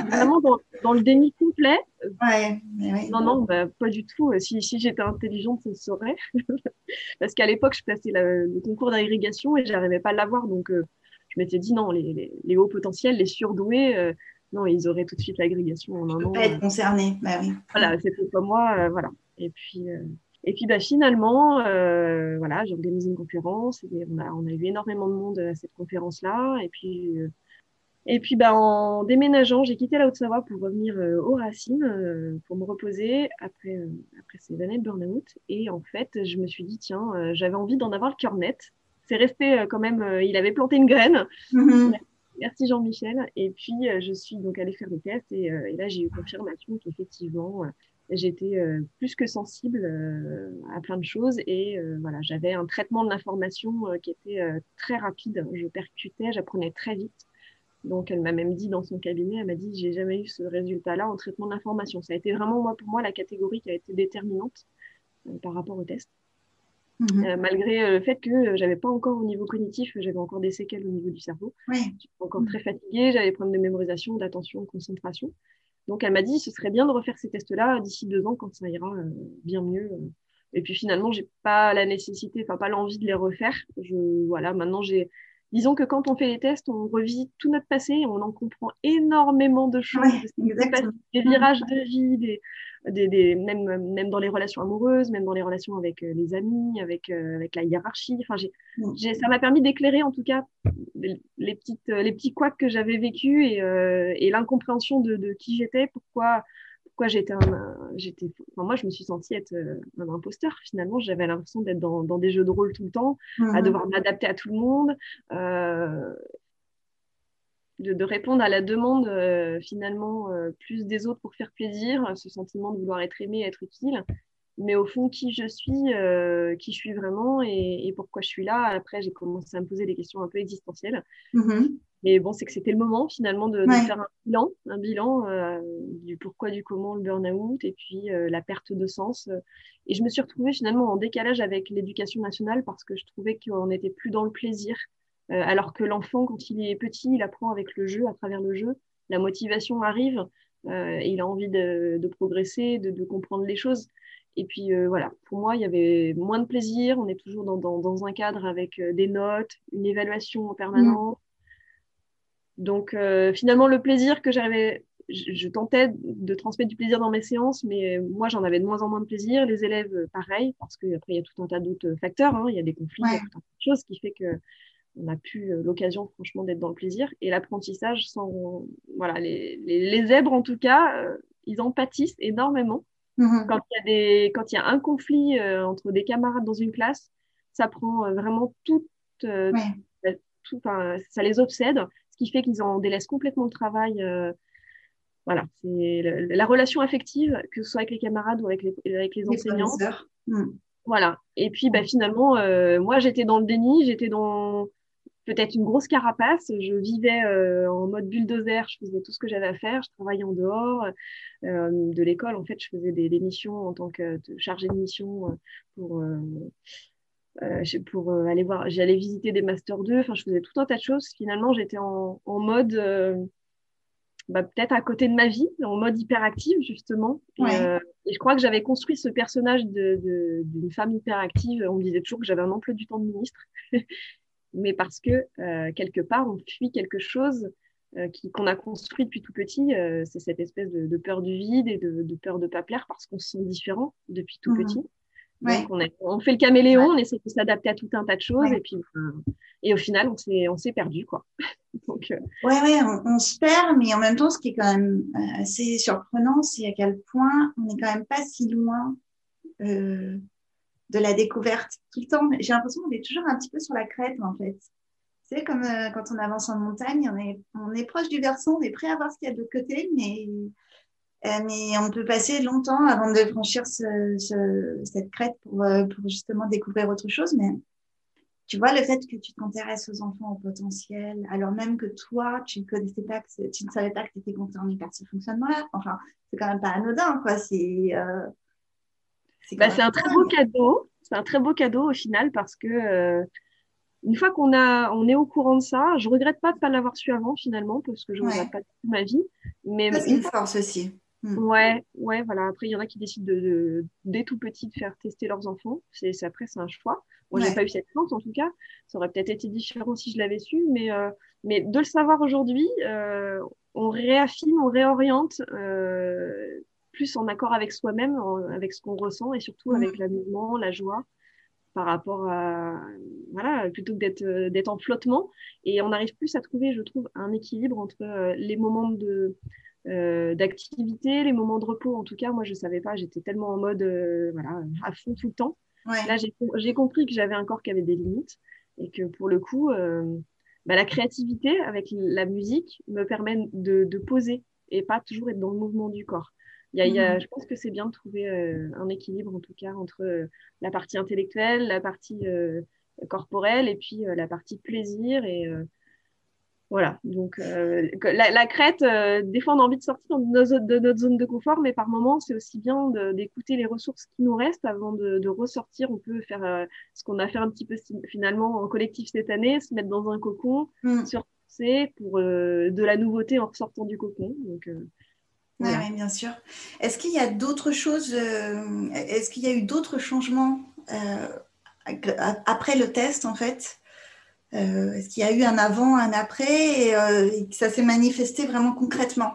vraiment dans, dans, le déni complet. Ouais, mais Non, non, bah, pas du tout. Si, si j'étais intelligente, ça se saurait. <laughs> Parce qu'à l'époque, je passais le concours d'irrigation et j'arrivais pas à l'avoir. Donc, je m'étais dit non, les, les, les, hauts potentiels, les surdoués, non, ils auraient tout de suite l'agrégation en un an. Pas être concernés, bah oui. Voilà, c'était pas moi, euh, voilà. Et puis, euh, et puis bah, finalement, euh, voilà, j'ai organisé une conférence et on a, on a eu énormément de monde à cette conférence-là. Et puis, et puis bah, en déménageant, j'ai quitté la Haute-Savoie pour revenir aux racines, pour me reposer après, après ces années de burn-out. Et en fait, je me suis dit, tiens, j'avais envie d'en avoir le cœur net. C'est resté quand même, il avait planté une graine. Mm-hmm. <laughs> Merci Jean-Michel. Et puis, euh, je suis donc allée faire des tests et, euh, et là, j'ai eu confirmation qu'effectivement, euh, j'étais plus que sensible à plein de choses et voilà, j'avais un traitement de l'information qui était très rapide. Je percutais, j'apprenais très vite. Donc, elle m'a même dit dans son cabinet, elle m'a dit, j'ai jamais eu ce résultat-là en traitement de l'information. Ça a été vraiment, moi, pour moi, la catégorie qui a été déterminante par rapport au test. Euh, malgré euh, le fait que euh, j'avais pas encore au niveau cognitif, j'avais encore des séquelles au niveau du cerveau. Oui. J'étais encore très fatiguée, j'avais des problèmes de mémorisation, d'attention, de concentration. Donc elle m'a dit ce serait bien de refaire ces tests-là d'ici deux ans quand ça ira bien mieux. Et puis finalement, j'ai pas la nécessité, enfin pas l'envie de les refaire. Je, voilà, maintenant j'ai, disons que quand on fait les tests, on revisite tout notre passé, et on en comprend énormément de choses, des virages de vie, des, des, des, même, même dans les relations amoureuses, même dans les relations avec euh, les amis, avec, euh, avec la hiérarchie. Enfin, j'ai, j'ai, ça m'a permis d'éclairer en tout cas les, petites, les petits couacs que j'avais vécus et, euh, et l'incompréhension de, de qui j'étais, pourquoi, pourquoi j'étais un, j'étais, enfin, moi je me suis sentie être un imposteur finalement. J'avais l'impression d'être dans, dans des jeux de rôle tout le temps, à mm-hmm. devoir m'adapter à tout le monde. Euh, de, répondre à la demande euh, finalement euh, plus des autres pour faire plaisir, ce sentiment de vouloir être aimé, être utile. Mais au fond, qui je suis, euh, qui je suis vraiment et, pourquoi je suis là. Après, j'ai commencé à me poser des questions un peu existentielles. Mm-hmm. Mais bon, c'est que c'était le moment finalement de, faire un bilan, un bilan du pourquoi, du comment, le burn-out et puis la perte de sens. Et je me suis retrouvée finalement en décalage avec l'éducation nationale parce que je trouvais qu'on n'était plus dans le plaisir. Euh, alors que l'enfant, quand il est petit, il apprend avec le jeu, à travers le jeu. La motivation arrive, euh, et il a envie de, progresser, de, comprendre les choses. Et puis euh, voilà, pour moi, il y avait moins de plaisir. On est toujours dans, un cadre avec des notes, une évaluation en permanence. Donc finalement, le plaisir que j'avais, je, tentais de transmettre du plaisir dans mes séances, mais moi, j'en avais de moins en moins de plaisir. Les élèves, pareil, parce qu'après, il y a tout un tas d'autres facteurs. Hein. Il y a des conflits, il y a tout un tas de choses qui fait que on a plus euh, l'occasion franchement d'être dans le plaisir. Et l'apprentissage, sans voilà, les, les, zèbres en tout cas, euh, ils en pâtissent énormément. Mm-hmm. Quand il y a des, quand il y a un conflit euh, entre des camarades dans une classe, ça prend vraiment tout, tout ça les obsède, ce qui fait qu'ils en délaissent complètement le travail. voilà, c'est la relation affective, que ce soit avec les camarades ou avec les, avec les, enseignants. Mm. Voilà. Et puis, bah, finalement, moi, j'étais dans le déni, j'étais dans, peut-être une grosse carapace. Je vivais euh, en mode bulldozer, je faisais tout ce que j'avais à faire, je travaillais en dehors euh, de l'école. En fait, je faisais des, des missions en tant que chargée de mission euh, pour euh, pour aller voir. J'allais visiter des masters 2. Enfin, je faisais tout un tas de choses. Finalement, j'étais en, en, mode bah, peut-être à côté de ma vie, en mode hyperactive justement. Euh, et, je crois que j'avais construit ce personnage d'une femme hyperactive. On me disait toujours que j'avais un emploi du temps de ministre, <laughs> mais parce que euh, quelque part on fuit quelque chose euh, qu'on a construit depuis tout petit. c'est cette espèce de, peur du vide et de, peur de pas plaire parce qu'on se sent différent depuis tout mmh. petit. Donc, on, fait le caméléon, on essaie de s'adapter à tout un tas de choses et puis et au final, on s'est on s'est perdu quoi. <laughs> Donc, euh, ouais, ouais, on, se perd, mais en même temps, ce qui est quand même euh, assez surprenant, c'est à quel point on n'est quand même pas si loin euh, de la découverte tout le temps. J'ai l'impression qu'on est toujours un petit peu sur la crête en fait. C'est comme quand on avance en montagne, on est, on est proche du versant, on est prêt à voir ce qu'il y a de l'autre côté, mais euh, mais on peut passer longtemps avant de franchir cette crête euh, pour, justement découvrir autre chose. Mais tu vois, le fait que tu t'intéresses aux enfants au potentiel, alors même que toi, tu ne connaissais pas, que tu ne savais pas que tu étais concerné par ce fonctionnement-là, enfin, c'est quand même pas anodin, quoi. Euh, bah, un très beau cadeau. C'est un très beau cadeau au final parce que une fois qu'on a, on est au courant de ça, je regrette pas de pas l'avoir su avant finalement parce que je ne regrette pas toute ma vie. Mais c'est une force aussi. Mm. Ouais, ouais, voilà. Après, il y en a qui décident de, dès tout petit de faire tester leurs enfants. C'est, après, c'est un choix. Moi, j'ai pas eu cette chance, en tout cas. Ça aurait peut-être été différent si je l'avais su, mais, euh, mais de le savoir aujourd'hui, euh, on réaffine, on réoriente euh, plus en accord avec soi-même, avec ce qu'on ressent et surtout mm. avec l'amusement, la joie par rapport à voilà plutôt que d'être d'être en flottement et on arrive plus à trouver je trouve un équilibre entre les moments de euh, d'activité, les moments de repos. En tout cas, moi, je savais pas, j'étais tellement en mode euh, voilà, à fond tout le temps. Là, j'ai compris que j'avais un corps qui avait des limites et que pour le coup, euh, bah, la créativité avec la musique me permet de, de, poser et pas toujours être dans le mouvement du corps. Y a, y a, mmh. je pense que c'est bien de trouver un équilibre, en tout cas, entre la partie intellectuelle, la partie corporelle et puis la partie plaisir et voilà, donc euh, la, crête, euh, des fois on a envie de sortir de, notre zone de confort, mais par moments c'est aussi bien d'écouter les ressources qui nous restent avant de, ressortir. On peut faire euh, ce qu'on a fait un petit peu finalement en collectif cette année, se mettre dans un cocon, mm. se pour de la nouveauté en ressortant du cocon. Donc, oui, bien sûr. Est-ce qu'il y a d'autres choses, est-ce qu'il y a eu d'autres changements après le test en fait? Euh, est-ce qu'il y a eu un avant, un après euh, et, que ça s'est manifesté vraiment concrètement?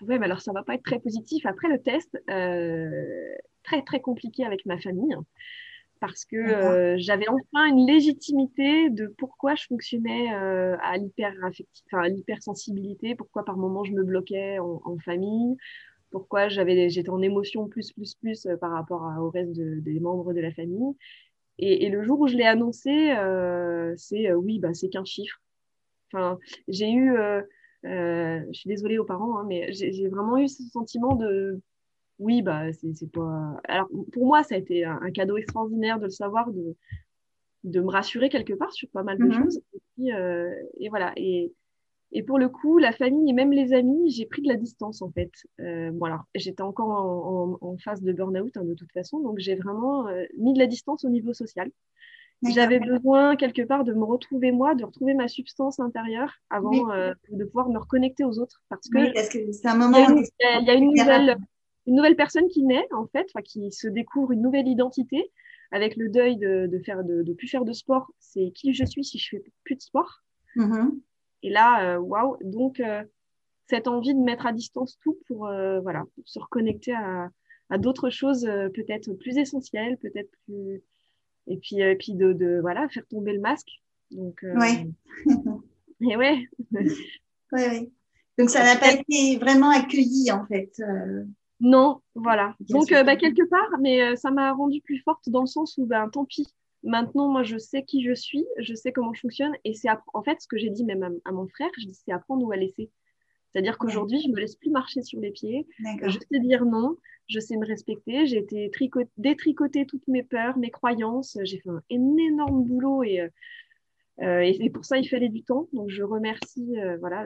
Oui, mais alors ça ne va pas être très positif. Après le test, euh, très très compliqué avec ma famille parce que j'avais enfin une légitimité de pourquoi je fonctionnais à l'hypersensibilité, pourquoi par moments je me bloquais en, famille, pourquoi j'étais en émotion plus plus plus par rapport au reste des membres de la famille. Et, le jour où je l'ai annoncé, euh, c'est euh, oui, bah, c'est qu'un chiffre. Enfin, j'ai eu, euh, je suis désolée aux parents, hein, mais j'ai vraiment eu ce sentiment de oui, bah, c'est pas. Alors, pour moi, ça a été un, cadeau extraordinaire de le savoir, de, de me rassurer quelque part sur pas mal de mm-hmm. choses. Et, puis, et voilà. Et, et pour le coup, la famille et même les amis, j'ai pris de la distance en fait. Euh, j'étais encore en, phase de burn-out hein, de toute façon, donc j'ai vraiment euh, mis de la distance au niveau social. J'avais besoin quelque part de me retrouver moi, de retrouver ma substance intérieure avant euh, de pouvoir me reconnecter aux autres. Parce que, c'est un moment. Il y a, une, nouvelle, une nouvelle personne qui naît en fait, qui se découvre une nouvelle identité avec le deuil de, de faire de, de plus faire de sport. C'est qui je suis si je fais plus de sport. Mm-hmm. Et là, euh, waouh, donc euh, cette envie de mettre à distance tout pour, euh, voilà, se reconnecter à, d'autres choses peut-être plus essentielles, peut-être plus. Et puis, et puis de, de, voilà, faire tomber le masque. Donc, ouais. <laughs> et <laughs> ouais. ouais, Donc ça n'a pas été vraiment accueilli en fait. Non, voilà. Donc bah, quelque part, mais ça m'a rendu plus forte dans le sens où, ben, tant pis, Maintenant, moi, je sais qui je suis, je sais comment je fonctionne. Et c'est en fait ce que j'ai dit même à, mon frère, je dis c'est apprendre ou à laisser. C'est-à-dire qu'aujourd'hui, je me laisse plus marcher sur les pieds. Je sais dire non, je sais me respecter. J'ai été détricoter toutes mes peurs, mes croyances. J'ai fait un, énorme boulot et, euh, et, pour ça, il fallait du temps. Donc, je remercie euh, voilà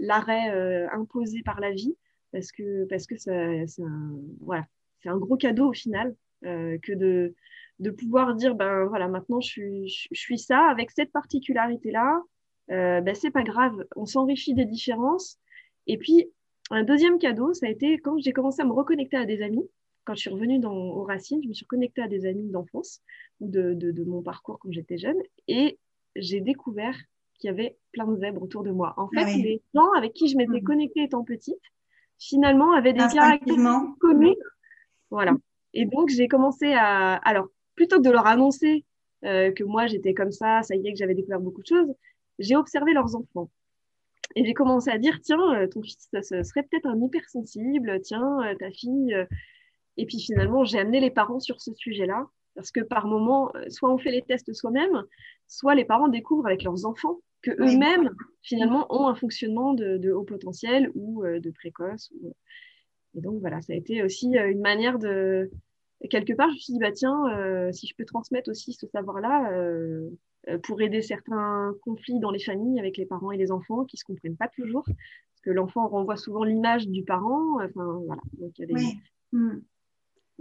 l'arrêt euh, imposé par la vie parce que parce que c'est un voilà c'est un gros cadeau au final que de de pouvoir dire ben voilà maintenant je suis, je, suis ça avec cette particularité là euh, ben, c'est pas grave, on s'enrichit des différences. Et puis, un deuxième cadeau, ça a été quand j'ai commencé à me reconnecter à des amis. Quand je suis revenue dans, aux racines, je me suis reconnectée à des amis d'enfance ou de, de, de, mon parcours quand j'étais jeune. Et j'ai découvert qu'il y avait plein de zèbres autour de moi. En fait, les gens avec qui je m'étais mmh. connectée étant petite, finalement, avaient des caractéristiques communes. Voilà. Et donc, j'ai commencé à... Alors, plutôt que de leur annoncer euh, que moi, j'étais comme ça, ça y est, que j'avais découvert beaucoup de choses, j'ai observé leurs enfants. Et j'ai commencé à dire, tiens, euh, ton fils ça serait peut-être un hypersensible, tiens, euh, ta fille. Et puis finalement, j'ai amené les parents sur ce sujet-là, parce que par moment, soit on fait les tests soi-même, soit les parents découvrent avec leurs enfants que eux-mêmes, finalement, ont un fonctionnement de, haut potentiel ou de précoce. Et donc voilà, ça a été aussi une manière de, quelque part, je me suis dit, bah, tiens, euh, si je peux transmettre aussi ce savoir-là euh, euh, pour aider certains conflits dans les familles avec les parents et les enfants qui ne se comprennent pas toujours, parce que l'enfant renvoie souvent l'image du parent. Enfin, voilà. Donc, il y a des... Hmm.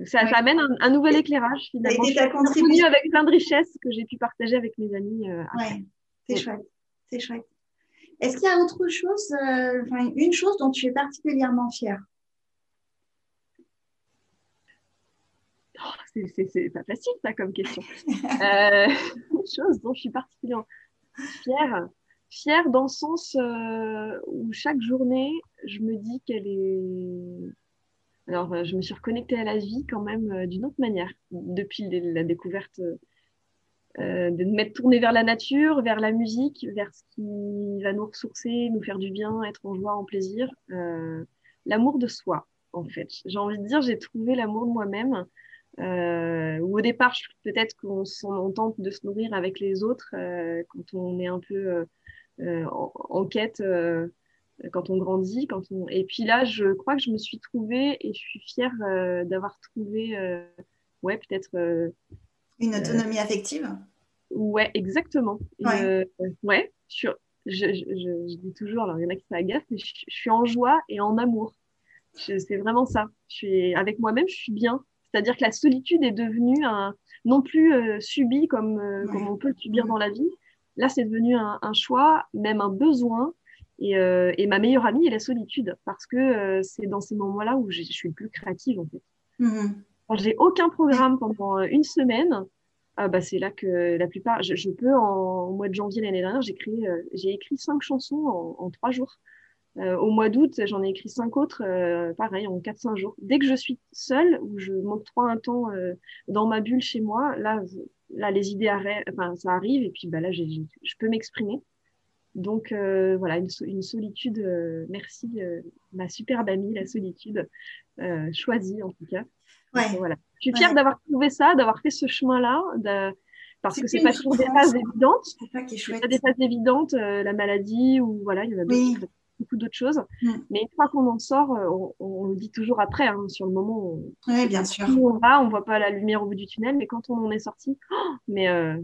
ça, amène un, nouvel éclairage finalement. Et je avec plein de richesses que j'ai pu partager avec mes amis. ouais, c'est chouette. C'est chouette. Est-ce qu'il y a autre chose, enfin, une chose dont tu es particulièrement fière? C'est pas facile, ça, comme question. euh, <laughs> une chose dont je suis particulièrement fière. Fière dans le sens euh, où chaque journée, je me dis qu'elle est. Alors, euh, je me suis reconnectée à la vie quand même euh, d'une autre manière depuis la découverte de m'être tournée vers la nature, vers la musique, vers ce qui va nous ressourcer, nous faire du bien, être en joie, en plaisir. l'amour de soi, en fait. J'ai envie de dire, j'ai trouvé l'amour de moi-même euh, ou au départ, peut-être qu'on s'en tente de se nourrir avec les autres euh, quand on est un peu euh, euh en, en, quête, euh, quand on grandit. Quand on... Et puis là, je crois que je me suis trouvée et je suis fière d'avoir trouvé, ouais, peut-être. Une autonomie affective Ouais, exactement. Ouais, ouais je, je, je, je, dis toujours, alors il y en a qui s'agacent, mais je, suis en joie et en amour. C'est vraiment ça. Je suis avec moi-même, je suis bien. C'est-à-dire que la solitude est devenue un, non plus euh, subie comme, euh, comme on peut le subir dans la vie. Là, c'est devenu un, un, choix, même un besoin. Et, euh, et, ma meilleure amie est la solitude, parce que c'est dans ces moments-là où je suis le plus créative, en fait. Mm-hmm. Quand j'ai aucun programme pendant une semaine, ah bah c'est là que la plupart, je, je peux en, au mois de janvier l'année dernière, j'ai écrit, j'ai écrit cinq chansons en, en trois jours. Euh, au mois d'août, j'en ai écrit cinq autres, euh, pareil, en 4-5 jours. Dès que je suis seule, ou je m'octroie un temps euh, dans ma bulle chez moi, là, là les idées arrêtent, enfin, ça arrive, et puis bah, là, je peux m'exprimer. Donc voilà, une, une solitude, merci, ma superbe amie, la solitude, choisie en tout cas. Ouais. voilà. Je suis fière d'avoir trouvé ça, d'avoir fait ce chemin-là, de, parce que c'est pas toujours des phases évidentes. C'est pas qui est chouette. Pas des phases évidentes, la maladie ou voilà, il y en a beaucoup d'autres choses. Mm. Mais une fois qu'on en sort, euh, on, le dit toujours après, hein, sur le moment. Oui, bien sûr. On va, on voit pas la lumière au bout du tunnel, mais quand on en est sorti, oh, mais euh,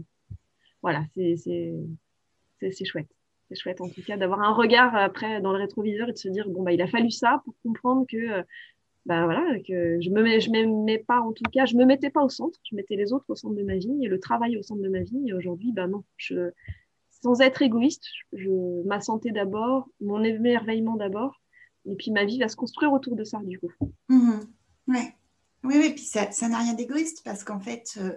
voilà, c'est chouette. C'est chouette en tout cas d'avoir un regard après dans le rétroviseur et de se dire bon bah il a fallu ça pour comprendre que euh, bah voilà que je me mets pas en tout cas je me mettais pas au centre je mettais les autres au centre de ma vie et le travail au centre de ma vie et aujourd'hui bah non je sans être égoïste, je, ma santé d'abord, mon émerveillement d'abord, et puis ma vie va se construire autour de ça, du coup. Mmh ouais. Oui, oui, puis ça n'a rien d'égoïste parce qu'en fait, euh,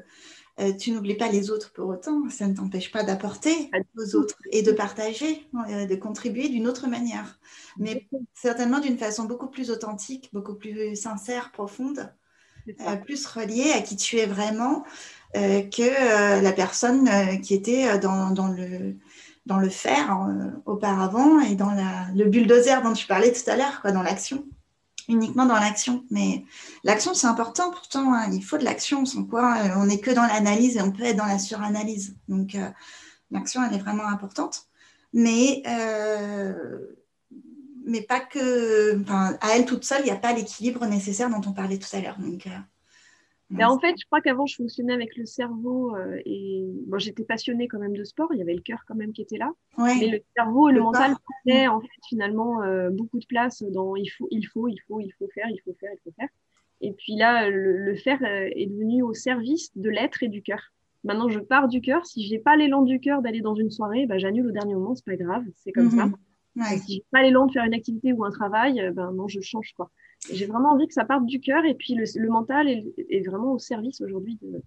euh, tu n'oublies pas les autres pour autant. Ça ne t'empêche pas d'apporter aux autres et de partager, euh, de contribuer d'une autre manière. Mais certainement d'une façon beaucoup plus authentique, beaucoup plus sincère, profonde, plus reliée à qui tu es vraiment euh, que euh, la personne euh, qui était dans, dans, le, dans le faire auparavant et dans la, le bulldozer dont tu parlais tout à l'heure, quoi, dans l'action uniquement dans l'action. Mais l'action, c'est important pourtant. Hein. il faut de l'action, sans quoi on n'est que dans l'analyse et on peut être dans la suranalyse. Donc, l'action, elle est vraiment importante. Mais, mais pas que. à elle toute seule, il n'y a pas l'équilibre nécessaire dont on parlait tout à l'heure. Donc, en fait, je crois qu'avant, je fonctionnais avec le cerveau euh, et bon, j'étais passionnée quand même de sport. Il y avait le cœur quand même qui était là. Mais le cerveau et le, mental prenaient en fait finalement euh, beaucoup de place dans il faut, il faut, il faut, il faut faire, il faut faire, il faut faire. Et puis là, le, faire euh, est devenu au service de l'être et du cœur. Maintenant, je pars du cœur. Si j'ai pas l'élan du cœur d'aller dans une soirée, bah, j'annule au dernier moment. C'est pas grave, c'est comme ça. Mhm. Ouais. Si j'ai pas l'élan de faire une activité ou un travail, euh, ben non, je change quoi. J'ai vraiment envie que ça parte du cœur et puis le, mental est, vraiment au service aujourd'hui de,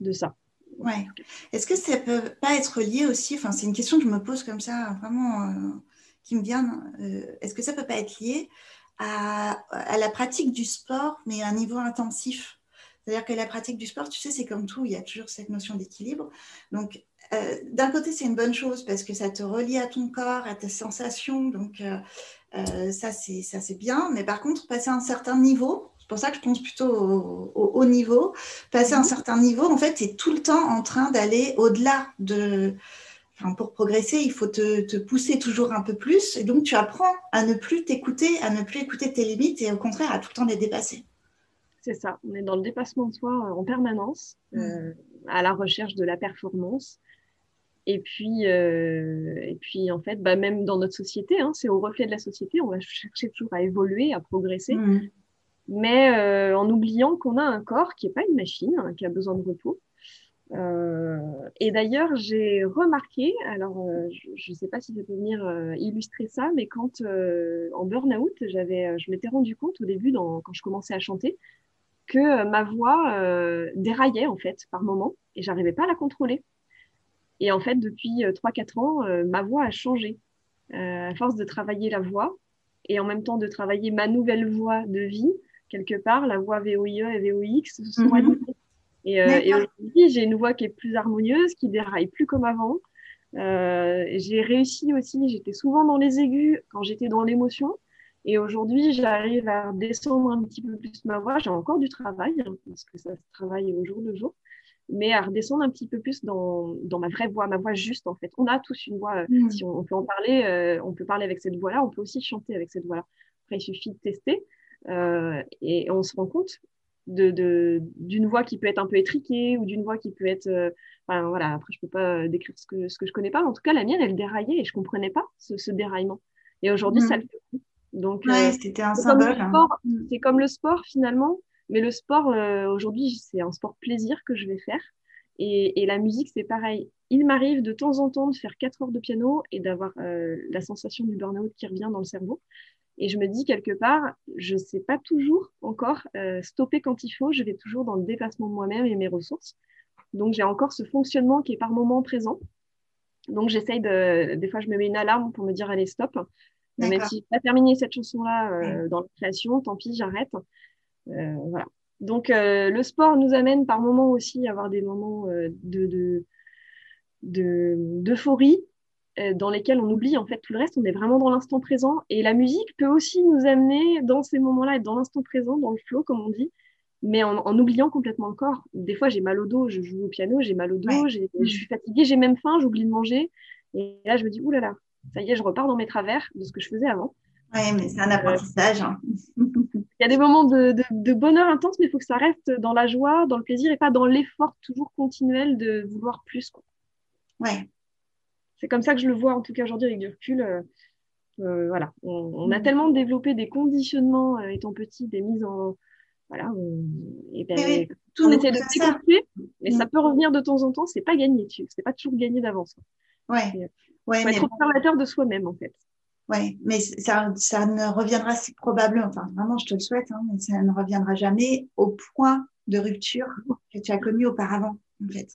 de ça. Ouais. Est-ce que ça peut pas être lié aussi, enfin c'est une question que je me pose comme ça, vraiment, euh, qui me vient, euh, est-ce que ça peut pas être lié à, à, la pratique du sport, mais à un niveau intensif? C'est-à-dire que la pratique du sport, tu sais, c'est comme tout, il y a toujours cette notion d'équilibre. Donc, euh, d'un côté, c'est une bonne chose parce que ça te relie à ton corps, à tes sensations, donc euh, euh, ça c'est bien. Mais par contre, passer à un certain niveau, c'est pour ça que je pense plutôt au, au haut niveau, passer à un mhm. certain niveau, en fait, tu es tout le temps en train d'aller au-delà de... Enfin, pour progresser, il faut te, te, pousser toujours un peu plus. Et donc, tu apprends à ne plus t'écouter, à ne plus écouter tes limites et au contraire à tout le temps les dépasser. C'est ça. On est dans le dépassement de soi en permanence, mmh. euh, à la recherche de la performance. Et puis, euh, et puis en fait, bah, même dans notre société, hein, c'est au reflet de la société, on va <laughs> chercher toujours à évoluer, à progresser, mmh. mais euh, en oubliant qu'on a un corps qui n'est pas une machine, hein, qui a besoin de repos. Euh, et d'ailleurs, j'ai remarqué, alors je ne sais pas si ça peut venir illustrer ça, mais quand en burn-out, j'avais, je m'étais rendu compte au début, dans, quand je commençais à chanter, que ma voix déraillait en fait par moment et j'arrivais pas à la contrôler. Et en fait, depuis 3-4 ans, euh, ma voix a changé. Euh, à force de travailler la voix et en même temps de travailler ma nouvelle voix de vie, quelque part, la voix VOIE et VOX se sont mm -hmm. Et, euh, et aujourd'hui, j'ai une voix qui est plus harmonieuse, qui déraille plus comme avant. Euh, j'ai réussi aussi, j'étais souvent dans les aigus quand j'étais dans l'émotion. Et aujourd'hui, j'arrive à descendre un petit peu plus ma voix. J'ai encore du travail, hein, parce que ça se travaille au jour le jour mais à redescendre un petit peu plus dans, dans, ma vraie voix, ma voix juste en fait. On a tous une voix, mmh. si on, on, peut en parler, euh, on peut parler avec cette voix-là, on peut aussi chanter avec cette voix-là. Après, il suffit de tester euh, et on se rend compte d'une de, d'une voix qui peut être un peu étriquée ou d'une voix qui peut être... Euh, enfin, voilà, après, je peux pas décrire ce que, ce que je connais pas, mais en tout cas, la mienne, elle déraillait et je comprenais pas ce, ce déraillement. Et aujourd'hui, mmh. ça le fait. Donc, ouais, euh, c'était un symbole. Hein. C'est comme le sport finalement mais le sport, euh, aujourd'hui, c'est un sport plaisir que je vais faire. Et, et la musique, c'est pareil. Il m'arrive de temps en temps de faire 4 heures de piano et d'avoir euh, la sensation du burn-out qui revient dans le cerveau. Et je me dis quelque part, je ne sais pas toujours encore euh, stopper quand il faut. Je vais toujours dans le dépassement de moi-même et mes ressources. Donc, j'ai encore ce fonctionnement qui est par moment présent. Donc, j'essaye de. Des fois, je me mets une alarme pour me dire allez, stop. Même si je n'ai pas terminé cette chanson-là euh, dans la création, tant pis, j'arrête. Euh, voilà. Donc, euh, le sport nous amène par moments aussi à avoir des moments euh, de, d'euphorie de, dans lesquels on oublie en fait tout le reste, on est vraiment dans l'instant présent. Et la musique peut aussi nous amener dans ces moments-là, être dans l'instant présent, dans le flow, comme on dit, mais en, en, oubliant complètement le corps. Des fois, j'ai mal au dos, je joue au piano, j'ai mal au dos, ouais. je suis fatiguée, j'ai même faim, j'oublie de manger. Et là, je me dis, oulala, ça y est, je repars dans mes travers de ce que je faisais avant. Oui, mais c'est un apprentissage. Hein. <laughs> Il y a des moments de, de, de bonheur intense, mais il faut que ça reste dans la joie, dans le plaisir et pas dans l'effort toujours continuel de vouloir plus. Quoi. Ouais. C'est comme ça que je le vois, en tout cas aujourd'hui avec du recul. Euh, euh, voilà, on, on, a tellement développé des conditionnements euh, étant petit, des mises en. Voilà, on, et ben, oui, on essaie de déconstruire, mais mmh. ça peut revenir de temps en temps, c'est pas gagné, c'est pas toujours gagné d'avance. Ouais. ouais, faut mais être observateur de soi-même, en fait. Oui, mais ça, ça ne reviendra si probablement, enfin vraiment je te le souhaite, hein, mais ça ne reviendra jamais au point de rupture que tu as connu auparavant, en fait.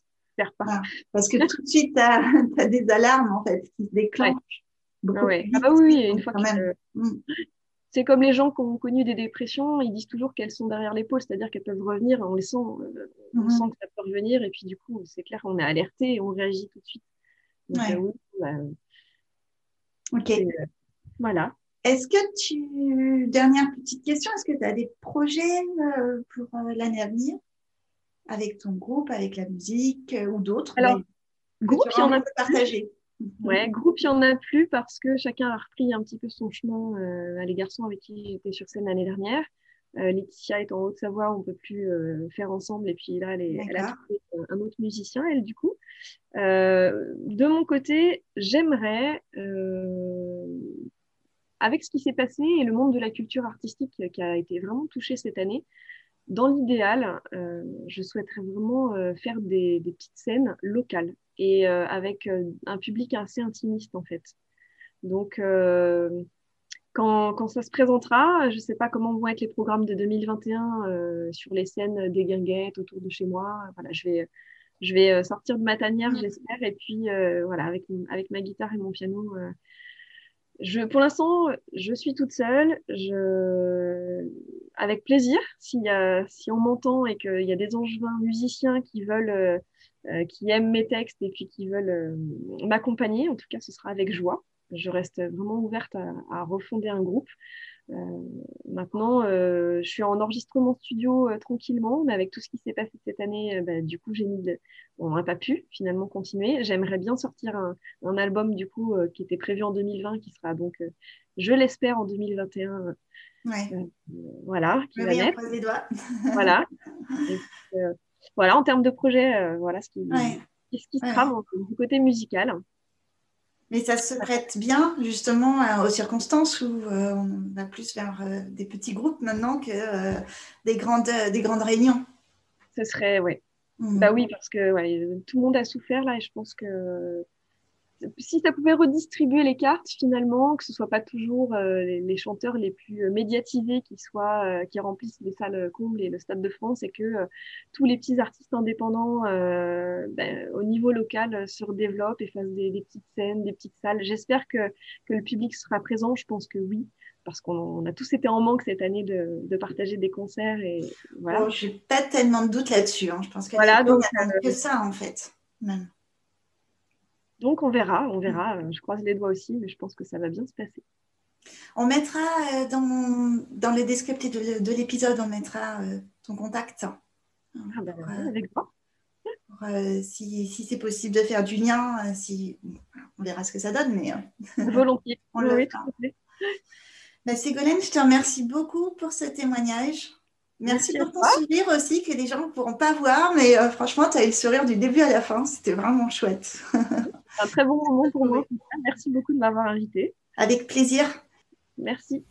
Voilà. Parce que tout de suite, tu as, as, des alarmes, en fait, qui se déclenchent. Ouais. Ah, ouais. ah bah oui, une fois que... Même. Mm. C'est comme les gens qui ont connu des dépressions, ils disent toujours qu'elles sont derrière l'épaule, c'est-à-dire qu'elles peuvent revenir, on les sent, euh, on mm -hmm. sent que ça peut revenir, et puis du coup, c'est clair, on est alerté et on réagit tout de suite. Donc, ouais. euh, oui, bah, ok. Voilà. Est-ce que tu, dernière petite question, est-ce que tu as des projets euh, pour euh, l'année à venir? Avec ton groupe, avec la musique euh, ou d'autres Alors, groupe, il y en a partagé. Ouais, groupe, il y en a plus parce que chacun a repris un petit peu son chemin. Euh, les garçons avec qui j'étais sur scène l'année dernière. Euh, Laetitia est en Haute-Savoie, on peut plus euh, faire ensemble. Et puis là, elle, est, elle a trouvé un autre musicien, elle, du coup. de mon côté, j'aimerais avec ce qui s'est passé et le monde de la culture artistique qui a été vraiment touché cette année, dans l'idéal, je souhaiterais vraiment faire des, des, petites scènes locales et avec un public assez intimiste en fait. Donc, quand, quand, ça se présentera, je ne sais pas comment vont être les programmes de 2021 sur les scènes des guinguettes autour de chez moi. Voilà, je vais, je vais sortir de ma tanière, mmh. j'espère, et puis voilà, avec, avec ma guitare et mon piano, je, pour l'instant, je suis toute seule. Je, avec plaisir, si, si on m'entend et qu'il y a des angevins musiciens qui veulent, euh, euh, qui aiment mes textes et puis qui veulent euh, m'accompagner, en tout cas, ce sera avec joie. Je reste vraiment ouverte à, à refonder un groupe. Euh, maintenant, euh, je suis en enregistrement studio euh, tranquillement, mais avec tout ce qui s'est passé cette année, bah, du coup, j'ai mis de... on n'a pas pu finalement continuer. J'aimerais bien sortir un, un, album du coup qui était prévu en 2020, qui sera donc, je l'espère, en 2021. Ouais. voilà, qui va naître. Les doigts. <laughs> voilà. voilà, en termes de projet, voilà ce qui, ouais. ce qui se trame du côté musical. Mais ça se prête bien justement aux circonstances où euh, on va plus vers euh, des petits groupes maintenant que euh, des, grandes, des grandes réunions. Ce serait, oui. Mmh. Bah oui, parce que ouais, tout le monde a souffert là et je pense que si ça pouvait redistribuer les cartes finalement, que ce soit pas toujours euh, les, chanteurs les plus euh, médiatisés qui soient, euh, qui remplissent les salles combles et le Stade de France, et que tous les petits artistes indépendants ben, au niveau local se redéveloppent et fassent des, des, petites scènes, des petites salles. J'espère que, que le public sera présent. Je pense que oui, parce qu'on a tous été en manque cette année de, de partager des concerts et voilà. J'ai pas tellement de doute là-dessus. Hein. Je pense qu'il voilà, donc, a que ça en fait. Même. Donc on verra, on verra. Je croise les doigts aussi, mais je pense que ça va bien se passer. On mettra euh, dans, dans les descriptifs de, l'épisode, on mettra euh, ton contact. Ah ben, avec toi. Euh, si, si c'est possible de faire du lien, si, on verra ce que ça donne, mais <laughs> volontiers. on le oui, ben, Ségolène, je te remercie beaucoup pour ce témoignage. Merci, pour ton sourire aussi, que les gens ne pourront pas voir, mais franchement, tu as eu le sourire du début à la fin. C'était vraiment chouette. <laughs> un très bon moment pour moi. Merci beaucoup de m'avoir invité. Avec plaisir. Merci.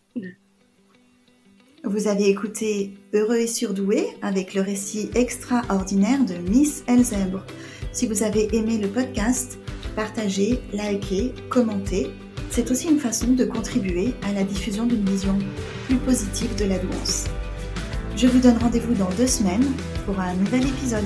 Vous avez écouté Heureux et surdoué avec le récit extraordinaire de Miss Elzèbre. Si vous avez aimé le podcast, partagez, likez, commentez. C'est aussi une façon de contribuer à la diffusion d'une vision plus positive de la douance. Je vous donne rendez-vous dans deux semaines pour un nouvel épisode.